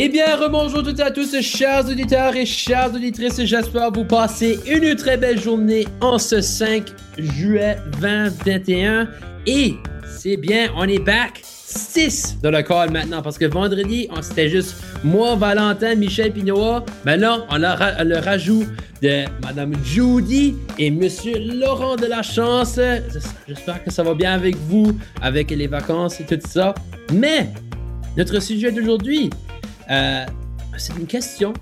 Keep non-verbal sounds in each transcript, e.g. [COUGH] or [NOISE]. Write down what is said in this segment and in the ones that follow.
Eh bien, rebonjour toutes et à tous, chers auditeurs et chères auditrices. J'espère vous passer une très belle journée en ce 5 juillet 2021. Et c'est bien, on est back 6 dans le call maintenant parce que vendredi, c'était juste moi, Valentin, Michel Pinoa. Maintenant, on a le rajout de Madame Judy et Monsieur Laurent de la Chance. J'espère que ça va bien avec vous, avec les vacances et tout ça. Mais notre sujet d'aujourd'hui, euh, c'est une question,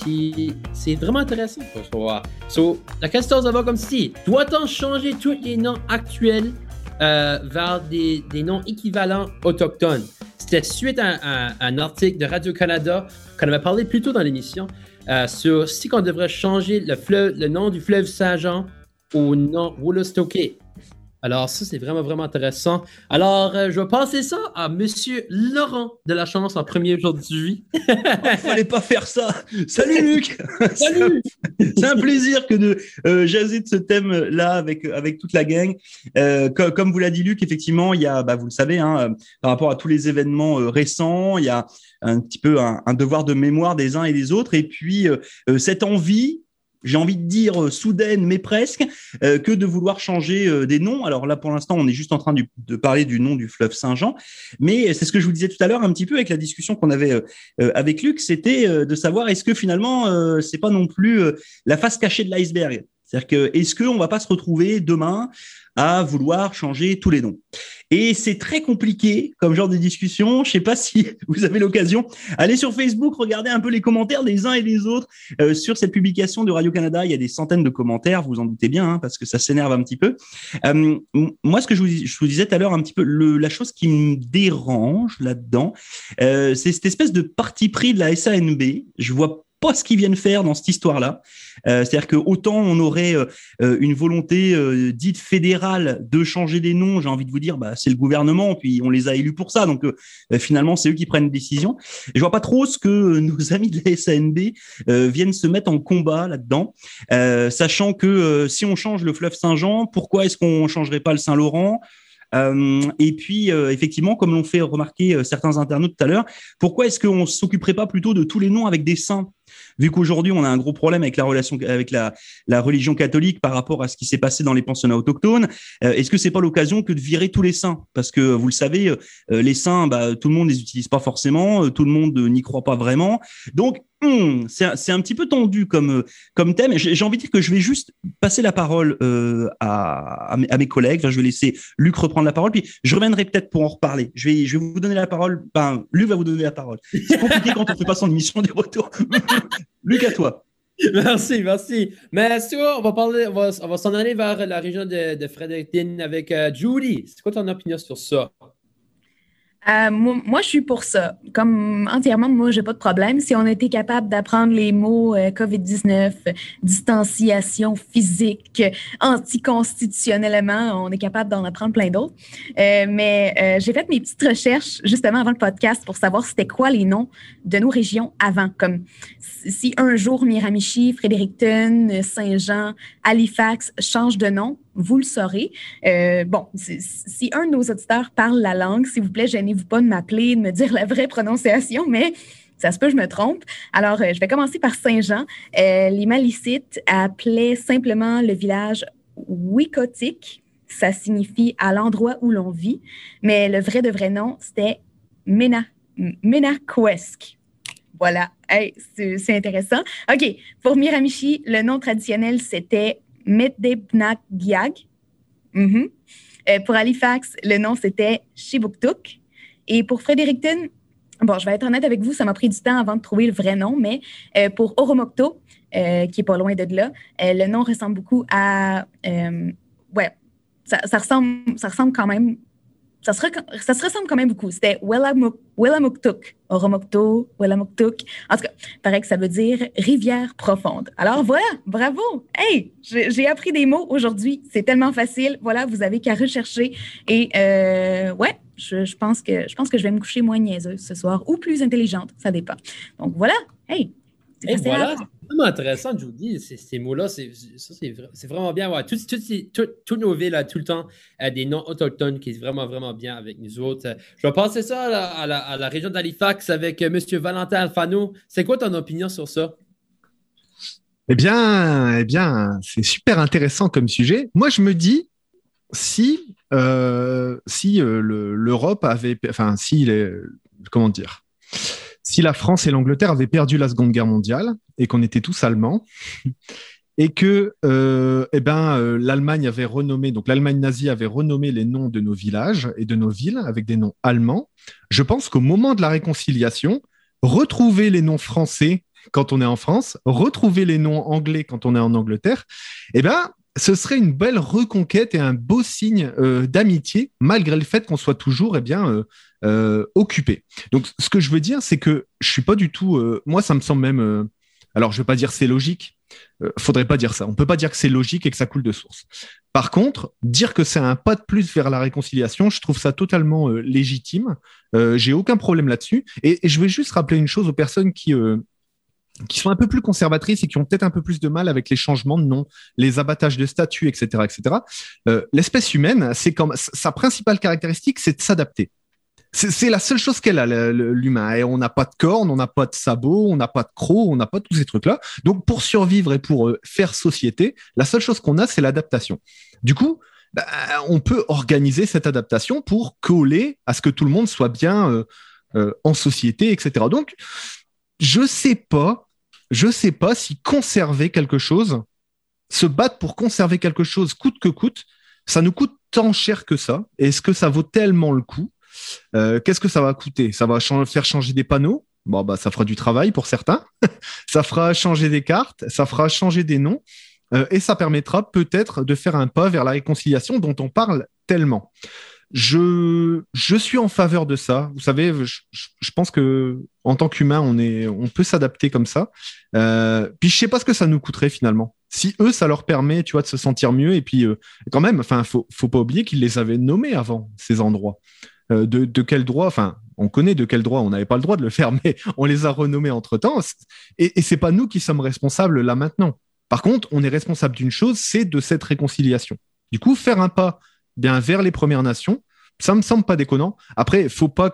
puis c'est vraiment intéressant pour savoir. So, la question, ça va comme si doit-on changer tous les noms actuels euh, vers des, noms équivalents autochtones? C'était suite à, un article de Radio-Canada qu'on avait parlé plus tôt dans l'émission euh, sur si on devrait changer le, nom du fleuve Saint-Jean au nom Woolastoke. Alors, ça, c'est vraiment, vraiment intéressant. Alors, euh, je vais passer ça à Monsieur Laurent de la Chance en premier aujourd'hui. Il ne [LAUGHS] fallait pas faire ça. Salut, [LAUGHS] Luc. Salut. c'est un plaisir que de euh, jaser de ce thème-là avec, avec toute la gang. Euh, comme, vous l'a dit, Luc, effectivement, il y a, bah, vous le savez, hein, par rapport à tous les événements récents, il y a un petit peu un, un, devoir de mémoire des uns et des autres. Et puis, cette envie j'ai envie de dire euh, soudaine, mais presque, euh, que de vouloir changer euh, des noms. Alors là, pour l'instant, on est juste en train de parler du nom du fleuve Saint-Jean, mais c'est ce que je vous disais tout à l'heure un petit peu avec la discussion qu'on avait avec Luc, c'était de savoir est-ce que finalement, c'est pas non plus la face cachée de l'iceberg. C'est-à-dire que est-ce qu'on va pas se retrouver demain à vouloir changer tous les noms? Et c'est très compliqué comme genre de discussion. Je sais pas si [LAUGHS] vous avez l'occasion. Allez sur Facebook, regardez un peu les commentaires des uns et des autres euh, sur cette publication de Radio-Canada. Il y a des centaines de commentaires, vous en doutez bien, hein, parce que ça s'énerve un petit peu. Euh, moi, ce que je vous, disais tout à l'heure, un petit peu, la chose qui me dérange là-dedans, euh, c'est cette espèce de parti pris de la SANB. Je vois pas ce qu'ils viennent faire dans cette histoire-là. Euh, c'est-à-dire que autant on aurait euh, euh, une volonté dite fédérale de changer des noms, j'ai envie de vous dire, bah, c'est le gouvernement, puis on les a élus pour ça, donc finalement c'est eux qui prennent décision. Et je vois pas trop ce que [LAUGHS] nos amis de la SANB viennent se mettre en combat là-dedans, sachant que si on change le fleuve Saint-Jean, pourquoi est-ce qu'on changerait pas le Saint-Laurent? Euh, et puis, euh, effectivement, comme l'ont fait remarquer euh, certains internautes tout à l'heure, pourquoi est-ce qu'on s'occuperait pas plutôt de tous les noms avec des saints? Vu qu'aujourd'hui, on a un gros problème avec la relation avec la, religion catholique par rapport à ce qui s'est passé dans les pensionnats autochtones, est-ce que c'est pas l'occasion que de virer tous les saints? Parce que vous le savez, les saints, bah, tout le monde les utilise pas forcément, tout le monde n'y croit pas vraiment. Donc, Hmm, c'est un petit peu tendu comme, thème. J'ai envie de dire que je vais juste passer la parole euh, à, mes, collègues. je vais laisser Luc reprendre la parole, puis je reviendrai peut-être pour en reparler. Je vais, vous donner la parole. Ben, Luc va vous donner la parole. C'est compliqué quand on fait pas son émission des retours. Luc, à toi. Merci, merci. Mais si on va parler, on va, va s'en aller vers la région de, de Fredericton avec euh, Judy. C'est quoi ton opinion sur ça? Euh, moi, je suis pour ça. Comme entièrement, moi, j'ai pas de problème. Si on était capable d'apprendre les mots euh, COVID-19, distanciation physique, anticonstitutionnellement, on est capable d'en apprendre plein d'autres. Euh, mais j'ai fait mes petites recherches justement avant le podcast pour savoir c'était quoi les noms de nos régions avant. Comme si un jour Miramichi, Fredericton, Saint-Jean, Halifax changent de nom, vous le saurez. Euh, bon, si, un de nos auditeurs parle la langue, s'il vous plaît, gênez-vous pas de m'appeler, de me dire la vraie prononciation, mais ça se peut, je me trompe. Alors, euh, je vais commencer par Saint-Jean. Euh, les Malicites appelaient simplement le village Wikotik. Ça signifie à l'endroit où l'on vit, mais le vrai de vrai nom, c'était Mena, Voilà, c'est intéressant. OK, pour Miramichi, le nom traditionnel, c'était Medebnagiag. Mm pour Halifax, le nom c'était Shibuktuk. Et pour Fredericton, bon, je vais être honnête avec vous, ça m'a pris du temps avant de trouver le vrai nom, mais euh, pour Oromocto, euh, qui est pas loin de là, le nom ressemble beaucoup à. ouais, ça, ressemble, ça ressemble quand même ça se, ça se ressemble quand même beaucoup. C'était Wellamuktuk, Oromokto, Wellamuktuk. En tout cas, paraît que ça veut dire rivière profonde. Alors voilà, bravo! Hey, j'ai appris des mots aujourd'hui. C'est tellement facile. Voilà, vous avez qu'à rechercher. Et euh, ouais, je, je, pense que, je pense que je vais me coucher moins niaiseuse ce soir ou plus intelligente, ça dépend. Donc voilà, hey, et voilà, vraiment intéressant, Judy. Ces mots-là, c'est vraiment bien. Toutes, nos villes, tout le temps, euh, des noms autochtones qui est vraiment, vraiment bien avec nous autres. Je vais passer ça à la, région d'Halifax avec euh, M. Valentin Alfano. C'est quoi ton opinion sur ça? Eh bien, eh bien c'est super intéressant comme sujet. Moi, je me dis, si, euh, si l'Europe avait, enfin, si les, comment dire, si la France et l'Angleterre avaient perdu la Seconde Guerre mondiale et qu'on était tous allemands, et que euh, eh ben, euh, l'Allemagne avait renommé, donc l'Allemagne nazie avait renommé les noms de nos villages et de nos villes avec des noms allemands, je pense qu'au moment de la réconciliation, retrouver les noms français quand on est en France, retrouver les noms anglais quand on est en Angleterre, eh ben, ce serait une belle reconquête et un beau signe euh, d'amitié, malgré le fait qu'on soit toujours eh bien, euh, occupé. Donc, ce que je veux dire, c'est que je suis pas du tout. Euh, moi, ça me semble même. Euh, alors, je vais pas dire c'est logique. faudrait pas dire ça. On peut pas dire que c'est logique et que ça coule de source. Par contre, dire que c'est un pas de plus vers la réconciliation, je trouve ça totalement légitime. J'ai aucun problème là-dessus. Et, je vais juste rappeler une chose aux personnes qui qui sont un peu plus conservatrices et qui ont peut-être un peu plus de mal avec les changements de nom, les abattages de statuts, etc., etc. L'espèce humaine, c'est comme sa principale caractéristique, c'est de s'adapter. C'est la seule chose qu'elle a, l'humain. Et on n'a pas de cornes, on n'a pas de sabots, on n'a pas de crocs, on n'a pas tous ces trucs-là. Donc, pour survivre et pour euh, faire société, la seule chose qu'on a, c'est l'adaptation. Du coup, bah, on peut organiser cette adaptation pour coller à ce que tout le monde soit bien euh, euh, en société, etc. Donc, je sais pas, je sais pas si conserver quelque chose, se battre pour conserver quelque chose coûte que coûte, ça nous coûte tant cher que ça. Est-ce que ça vaut tellement le coup? Euh, qu'est-ce que ça va coûter? Ça va faire changer des panneaux? Bon, bah, ça fera du travail pour certains. [LAUGHS] ça fera changer des cartes. Ça fera changer des noms. Euh, et ça permettra peut-être de faire un pas vers la réconciliation dont on parle tellement. Je, je suis en faveur de ça. Vous savez, je, pense que en tant qu'humain, on est, on peut s'adapter comme ça. Euh, puis je sais pas ce que ça nous coûterait finalement. Si eux, ça leur permet, tu vois, de se sentir mieux. Et puis quand même, enfin, faut, faut pas oublier qu'ils les avaient nommés avant ces endroits. Euh, de, quel droit, enfin, on connaît de quel droit, on n'avait pas le droit de le faire, [LAUGHS] mais on les a renommés entre-temps. Et, et c'est pas nous qui sommes responsables là maintenant. Par contre, on est responsable d'une chose, c'est de cette réconciliation. Du coup, faire un pas bien vers les Premières Nations, ça me semble pas déconnant. Après, faut pas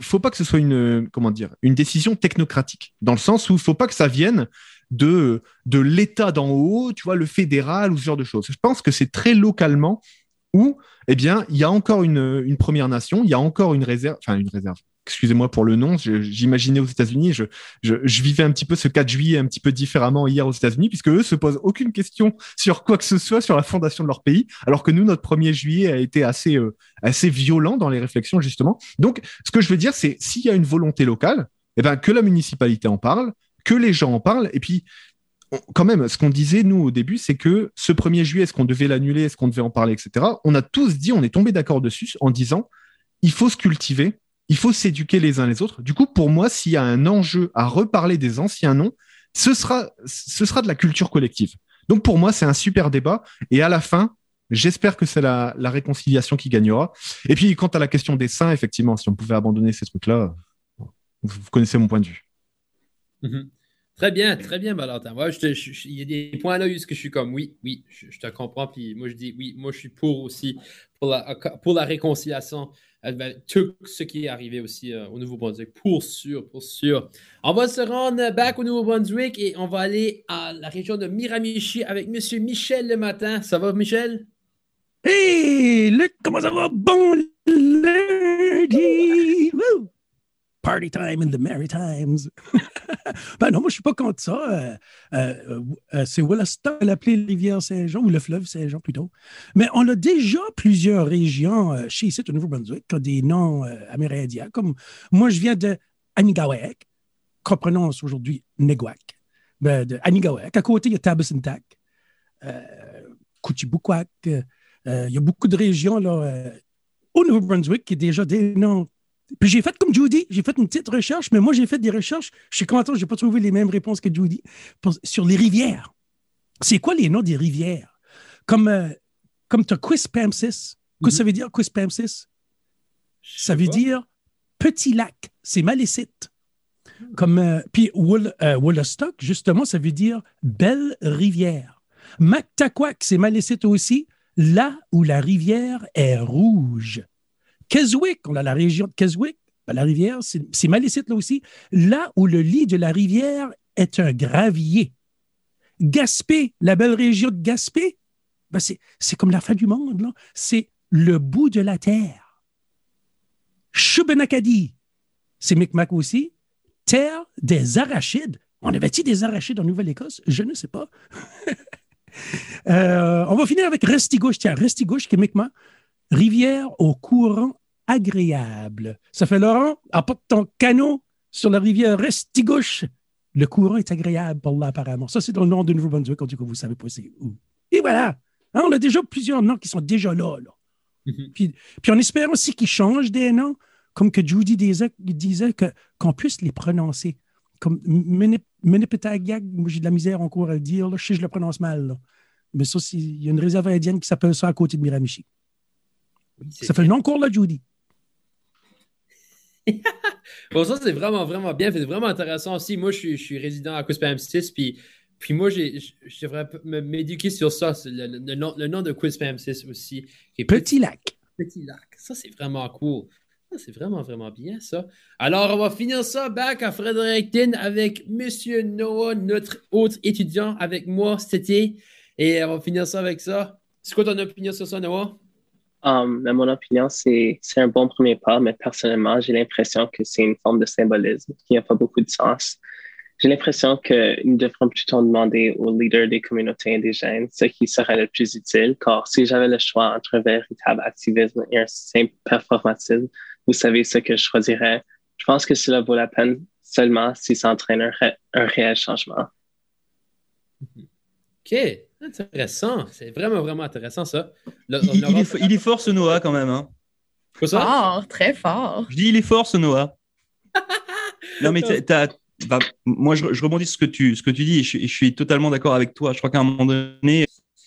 faut pas que ce soit une comment dire une décision technocratique dans le sens où il faut pas que ça vienne de l'État d'en haut, tu vois, le fédéral ou ce genre de choses. Je pense que c'est très localement où, eh bien, il y a encore une, Première Nation, il y a encore une réserve. Excusez-moi pour le nom, j'imaginais aux États-Unis, je, vivais un petit peu ce 4 juillet un petit peu différemment hier aux États-Unis, puisque eux se posent aucune question sur quoi que ce soit sur la fondation de leur pays, alors que nous, notre 1er juillet a été assez, euh, assez violent dans les réflexions, justement. Donc, ce que je veux dire, c'est s'il y a une volonté locale, eh ben, que la municipalité en parle, que les gens en parlent, et puis quand même, ce qu'on disait, nous, au début, c'est que ce 1er juillet, est-ce qu'on devait l'annuler, est-ce qu'on devait en parler, etc. On a tous dit, on est tombé d'accord dessus en disant, il faut se cultiver, il faut s'éduquer les uns les autres. Du coup, pour moi, s'il y a un enjeu à reparler des anciens noms, ce sera, ce sera de la culture collective. Donc, pour moi, c'est un super débat. Et à la fin, j'espère que c'est la, réconciliation qui gagnera. Et puis, quant à la question des saints, effectivement, si on pouvait abandonner ces trucs-là, vous, connaissez mon point de vue. Mm-hmm. Très bien, très bien, Valentin. il y a des points là où je suis comme oui, oui, je, te comprends. Puis moi, je dis oui, moi, je suis pour aussi, pour la, pour la réconciliation, euh, ben, tout ce qui est arrivé aussi euh, au Nouveau-Brunswick, pour sûr, pour sûr. On va se rendre back au Nouveau-Brunswick et on va aller à la région de Miramichi avec Monsieur Michel le matin. Ça va, Michel? Hey, Luc, comment ça va? Bon lundi! party time in the Maritimes. [LAUGHS] [LAUGHS] ben non, moi, je suis pas contre ça. Euh, euh, euh, c'est Williston, l'appelé rivière Saint-Jean, ou le fleuve Saint-Jean plutôt. Mais on a déjà plusieurs régions chez ici, au Nouveau-Brunswick, qui ont des noms amérindiens. Comme moi, je viens de Anigawak, qu'on prononce aujourd'hui Neguac. Ben, de Anigawak. À côté, il y a Tabasintak, euh, il y a beaucoup de régions là, au Nouveau-Brunswick qui ont déjà des noms puis j'ai fait comme Judy, j'ai fait une petite recherche, mais moi j'ai fait des recherches. Je suis content, je n'ai pas trouvé les mêmes réponses que Judy sur les rivières. C'est quoi les noms des rivières? Comme, euh, comme tu as Quispamsis. Qu'est-ce que ça veut dire, Quispamsis? Ça veut dire petit lac. C'est malécite. Comme, euh, puis Wool, euh, Woolastock, justement, ça veut dire belle rivière. Mactaquac, c'est Malécite aussi, là où la rivière est rouge. Keswick, on a la région de Keswick, ben, la rivière, c'est Malécite là aussi, là où le lit de la rivière est un gravier. Gaspé, la belle région de Gaspé, ben c'est comme la fin du monde. C'est le bout de la terre. Shubenacadie, c'est Micmac aussi. Terre des arachides. On avait-il des arachides en Nouvelle-Écosse? Je ne sais pas. [LAUGHS] Euh, on va finir avec Restigouche. Tiens, Restigouche, qui est Micmac. Rivière au courant agréable. Ça fait Laurent, apporte ton canot sur la rivière Restigouche. Le courant est agréable pour là, apparemment. Ça, c'est dans le nom de Nouveau-Brunswick, en tout cas, vous savez pas c'est où. Et voilà. Hein, on a déjà plusieurs noms qui sont déjà là. Mhm. puis, puis, on espère aussi qu'ils changent des noms, comme que Judy disait, disait que, qu'on puisse les prononcer. Comme Menepetagiag, moi j'ai de la misère encore à le dire, je sais que je le prononce mal. Mais ça, il y a une réserve indienne qui s'appelle ça à côté de Miramichi. Ça fait le nom court, là, Judy. [LAUGHS] bon, ça, c'est vraiment, vraiment bien. C'est vraiment intéressant aussi. Moi, je suis, je suis résident à Quispam 6, puis puis moi, je devrais m'éduquer sur ça, le, nom, le nom de Quispam 6 aussi. Petit, Lac. Petit Lac. Ça, c'est vraiment cool. C'est vraiment, vraiment bien, ça. Alors, on va finir ça back à Fredericton avec Monsieur Noah, notre autre étudiant avec moi cet été. Et on va finir ça avec ça. C'est quoi ton opinion sur ça, Noah? Um, mon opinion, c'est un bon premier pas, mais personnellement, j'ai l'impression que c'est une forme de symbolisme qui n'a pas beaucoup de sens. J'ai l'impression que nous devrons plutôt demander aux leaders des communautés indigènes ce qui serait le plus utile, car si j'avais le choix entre un véritable activisme et un simple performatisme, vous savez ce que je choisirais. Je pense que cela vaut la peine seulement si ça entraîne un, un réel changement. OK, intéressant. C'est vraiment, vraiment intéressant, ça. il, est, fort, ce Noah, quand même. Hein. ça? Fort, très fort. Je dis, il est fort, ce Noah. [LAUGHS] non, mais t'as bah, moi, je, rebondis sur ce que tu, ce que tu dis et je, suis totalement d'accord avec toi. Je crois qu'à un moment donné,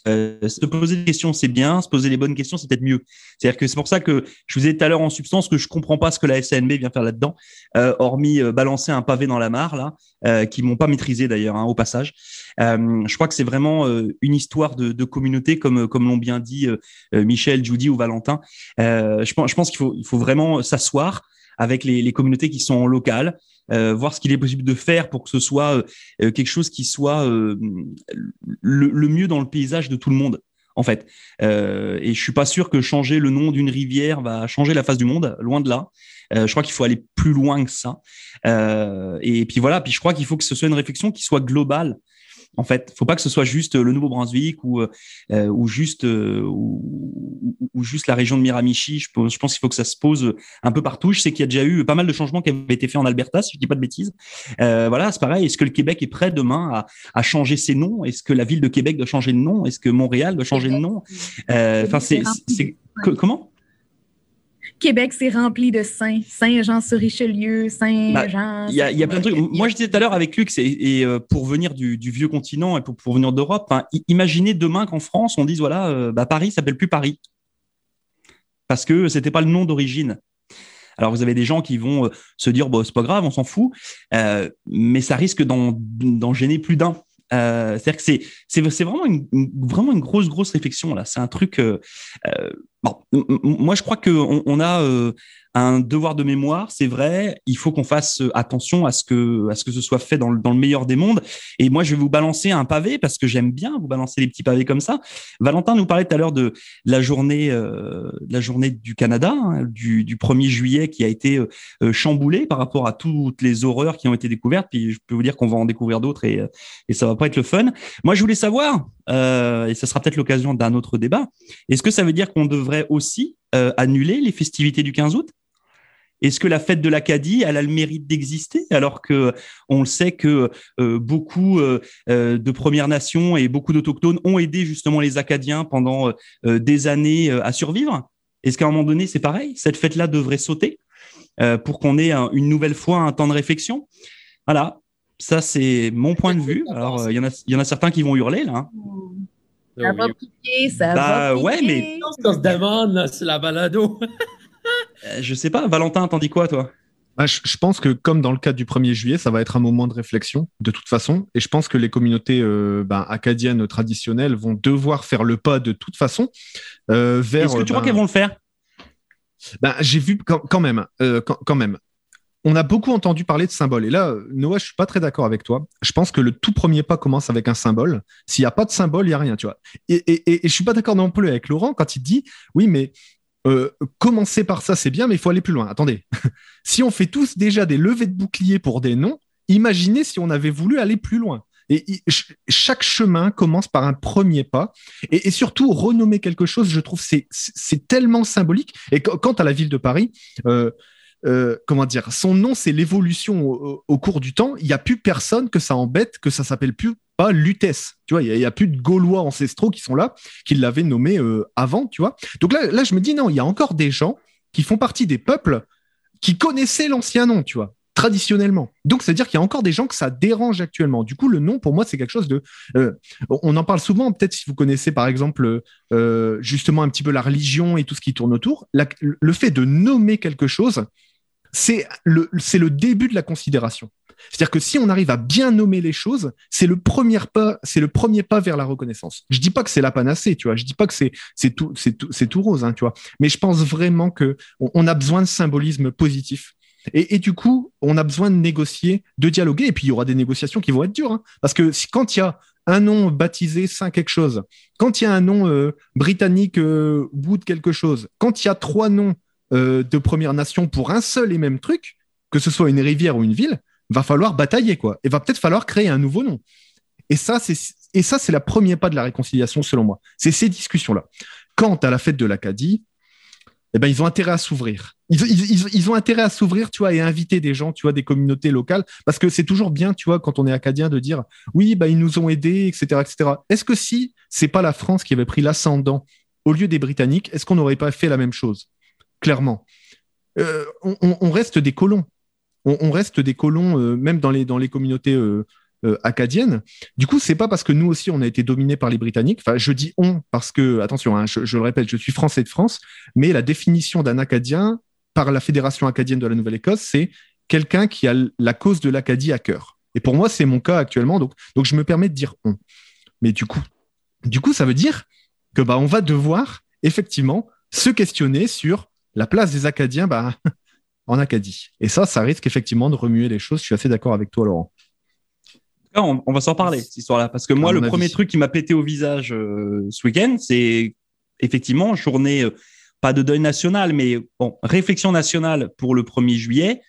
euh, se poser des questions, c'est bien. Se poser les bonnes questions, c'est peut-être mieux. C'est-à-dire que c'est pour ça que je vous ai tout à l'heure en substance que je comprends pas ce que la SNB vient faire là-dedans, euh, hormis euh, balancer un pavé dans la mare là, qui m'ont pas maîtrisé d'ailleurs hein, au passage. Je crois que c'est vraiment une histoire de, communauté, comme l'ont bien dit Michel, Judy ou Valentin. je pense, qu'il faut vraiment s'asseoir avec les communautés qui sont locales, euh, voir ce qu'il est possible de faire pour que ce soit euh, euh, quelque chose qui soit le, mieux dans le paysage de tout le monde. En fait, et je suis pas sûr que changer le nom d'une rivière va changer la face du monde, loin de là. je crois qu'il faut aller plus loin que ça. et puis voilà, puis je crois qu'il faut que ce soit une réflexion qui soit globale en fait, faut pas que ce soit juste le Nouveau-Brunswick ou euh, ou juste euh, ou, juste la région de Miramichi. Je, je pense qu'il faut que ça se pose un peu partout. Je sais qu'il y a déjà eu pas mal de changements qui avaient été faits en Alberta, si je dis pas de bêtises. Euh, voilà, c'est pareil. Est-ce que le Québec est prêt demain à, à changer ses noms? Est-ce que la ville de Québec doit changer de nom? Est-ce que Montréal doit changer de nom? Enfin, c'est comment? Québec, c'est rempli de saints. Saint-Jean-sur-Richelieu, Saint-Jean. Il y, a, plein de trucs. Moi, je disais tout à l'heure avec Luc, et, euh, pour venir du, vieux continent et pour, venir d'Europe, imaginez demain qu'en France, on dise voilà, euh, bah, Paris s'appelle plus Paris. Parce que c'était pas le nom d'origine. Alors vous avez des gens qui vont euh, se dire bon c'est pas grave, on s'en fout, mais ça risque d'en gêner plus d'un. C'est-à-dire que c'est c'est vraiment une, vraiment une grosse grosse réflexion là. C'est un truc. Bon, moi je crois qu'on on a euh, un devoir de mémoire, c'est vrai. Il faut qu'on fasse euh, attention à ce que à ce que ce soit fait dans le, dans le meilleur des mondes. Et moi je vais vous balancer un pavé parce que j'aime bien vous balancer les petits pavés comme ça. Valentin nous parlait tout à l'heure de la journée euh, la journée du Canada, hein, du, du 1er juillet qui a été euh, chamboulée par rapport à toutes les horreurs qui ont été découvertes. Puis je peux vous dire qu'on va en découvrir d'autres et et ça va pas être le fun. Moi je voulais savoir et ça sera peut-être l'occasion d'un autre débat. Est-ce que ça veut dire qu'on devrait aussi euh, annuler les festivités du 15 août? Est-ce que la fête de l'Acadie, elle a le mérite d'exister alors que on sait que euh, beaucoup euh, de Premières Nations et beaucoup d'autochtones ont aidé justement les Acadiens pendant des années à survivre? Est-ce qu'à un moment donné, c'est pareil? Cette fête-là devrait sauter pour qu'on ait une nouvelle fois un temps de réflexion? Voilà, ça c'est mon point de vue. Alors il y en a, il y en a certains qui vont hurler là. Hein. Ça va piquer, ça bah, va ouais, mais. On se demande, c'est la balado. Euh, je sais pas, Valentin, t'en dis quoi, toi? Ah, je, pense que comme dans le cas du 1er juillet, ça va être un moment de réflexion de toute façon. Et je pense que les communautés euh, ben, acadiennes traditionnelles vont devoir faire le pas de toute façon euh, vers. Est-ce que tu crois qu'elles vont le faire? Ben, J'ai vu quand, même, euh, quand, même. On a beaucoup entendu parler de symboles. Et là, Noah, je suis pas très d'accord avec toi. Je pense que le tout premier pas commence avec un symbole. S'il n'y a pas de symbole, il n'y a rien, tu vois. Et, et, et, je suis pas d'accord non plus avec Laurent quand il dit, oui, mais euh, commencer par ça, c'est bien, mais il faut aller plus loin. Attendez, [LAUGHS] si on fait tous déjà des levées de boucliers pour des noms, imaginez si on avait voulu aller plus loin. Et, chaque chemin commence par un premier pas. Et, surtout, renommer quelque chose, je trouve, c'est, c'est tellement symbolique. Et quant à la ville de Paris, euh, euh, comment dire, son nom, c'est l'évolution au, cours du temps. Il n'y a plus personne que ça embête, que ça s'appelle plus pas Lutèce. Tu vois, il n'y a, plus de Gaulois ancestraux qui sont là, qui l'avaient nommé euh, avant, tu vois. Donc là, là, je me dis, non, il y a encore des gens qui font partie des peuples qui connaissaient l'ancien nom, tu vois, traditionnellement. Donc, c'est-à-dire qu'il y a encore des gens que ça dérange actuellement. Du coup, le nom, pour moi, c'est quelque chose de... Euh, on en parle souvent, peut-être si vous connaissez, par exemple, justement un petit peu la religion et tout ce qui tourne autour. le fait de nommer quelque chose, c'est le, c'est le début de la considération. C'est-à-dire que si on arrive à bien nommer les choses, c'est le premier pas, c'est le premier pas vers la reconnaissance. Je dis pas que c'est la panacée, tu vois. Je dis pas que c'est c'est tout c'est tout c'est tout rose, hein, tu vois. Mais je pense vraiment que on, a besoin de symbolisme positif. Et, du coup, on a besoin de négocier, de dialoguer. Et puis il y aura des négociations qui vont être dures, hein. parce que si, quand il y a un nom baptisé Saint quelque chose, quand il y a un nom euh, britannique euh, Wood quelque chose, quand il y a trois noms euh, de Première Nation pour un seul et même truc, que ce soit une rivière ou une ville, va falloir batailler, quoi. Et va peut-être falloir créer un nouveau nom. Et ça, c'est, et le premier pas de la réconciliation, selon moi. C'est ces discussions-là. Quant à la fête de l'Acadie, eh ben, ils ont intérêt à s'ouvrir. Ils, ont intérêt à s'ouvrir, tu vois, et inviter des gens, tu vois, des communautés locales, parce que c'est toujours bien, tu vois, quand on est acadien, de dire, oui, bah, ils nous ont aidés, etc., etc. Est-ce que si c'est pas la France qui avait pris l'ascendant au lieu des Britanniques, est-ce qu'on n'aurait pas fait la même chose? Clairement. Euh, on, reste des colons on, reste des colons, euh, même dans les, communautés euh, acadiennes. Du coup, c'est pas parce que nous aussi on a été dominés par les Britanniques. Enfin, je dis on parce que attention, hein, je, le répète, je suis français de France, mais la définition d'un Acadien par la Fédération acadienne de la Nouvelle-Écosse, c'est quelqu'un qui a la cause de l'Acadie à cœur. Et pour moi, c'est mon cas actuellement, donc, donc je me permets de dire on. Mais du coup, du coup, ça veut dire que bah on va devoir effectivement se questionner sur la place des Acadiens bah, [LAUGHS] en Acadie. Et ça, ça risque effectivement de remuer les choses. Je suis assez d'accord avec toi, Laurent. On, on va s'en parler, cette histoire-là. Parce que moi, le premier truc qui m'a pété au visage euh, ce week-end, c'est effectivement journée, euh, pas de deuil national, mais bon, réflexion nationale pour le 1er juillet.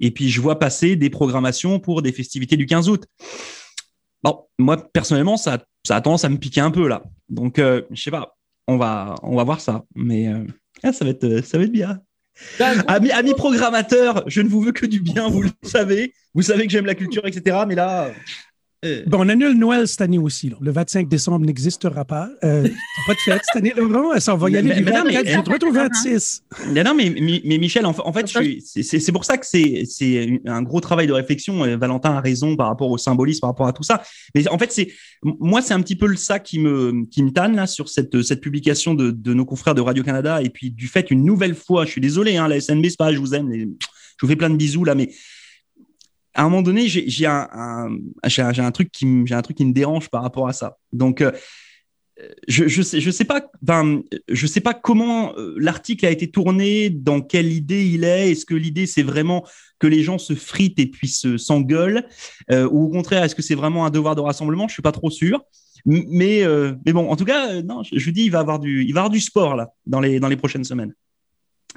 Et puis, je vois passer des programmations pour des festivités du 15 août. Bon, moi, personnellement, ça, ça a tendance à me piquer un peu, là. Donc, euh, je sais pas, on va, on va voir ça. Mais ah, ça, va être, ça va être bien. Ami, ami programmateur, je ne vous veux que du bien, vous le savez. Vous savez que j'aime la culture, etc. Mais là, euh. Bon, on annule Noël cette année aussi. Le 25 décembre n'existera pas. Euh, [LAUGHS] pas de fête cette année, Laurent. Ça va y aller du 24 au 26. Non, mais, mais, Michel, en, fait, c'est pour ça que c'est un gros travail de réflexion. Valentin a raison par rapport au symbolisme, par rapport à tout ça. Mais en fait, c'est moi, c'est un petit peu ça qui me, qui me tanne là, sur cette, cette publication de, de nos confrères de Radio-Canada. Et puis, du fait, une nouvelle fois, je suis désolé, hein, la SNB, c'est pas, je vous aime, je vous fais plein de bisous là, mais à un moment donné, j'ai un, truc qui me, dérange par rapport à ça. Donc, euh, je, je sais, pas, comment euh, l'article a été tourné, dans quelle idée il est. Est-ce que l'idée c'est vraiment que les gens se fritent et puis s'engueulent, euh, ou au contraire, est-ce que c'est vraiment un devoir de rassemblement? Je suis pas trop sûr. Mais, bon, en tout cas, je, je dis, il va avoir avoir du sport là dans les prochaines semaines.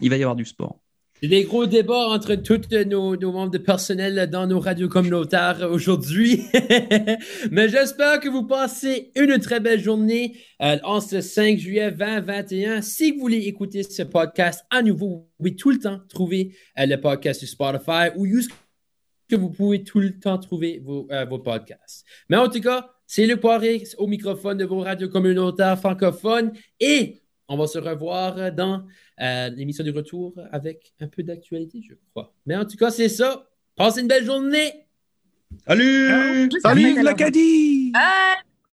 Il va y avoir du sport. Des gros débats entre tous nos, membres de personnel dans nos radios communautaires aujourd'hui. [LAUGHS] Mais j'espère que vous passez une très belle journée euh, en ce 5 juillet 2021. Si vous voulez écouter ce podcast à nouveau, vous pouvez tout le temps trouver euh, le podcast sur Spotify ou juste que vous pouvez tout le temps trouver vos, euh, vos podcasts. Mais en tout cas, c'est le Poiré au microphone de vos radios communautaires francophones et on va se revoir dans euh, l'émission du retour avec un peu d'actualité, je crois. Mais en tout cas, c'est ça. Passez une belle journée. Salut! Salut, Salut l'Acadie! Bye!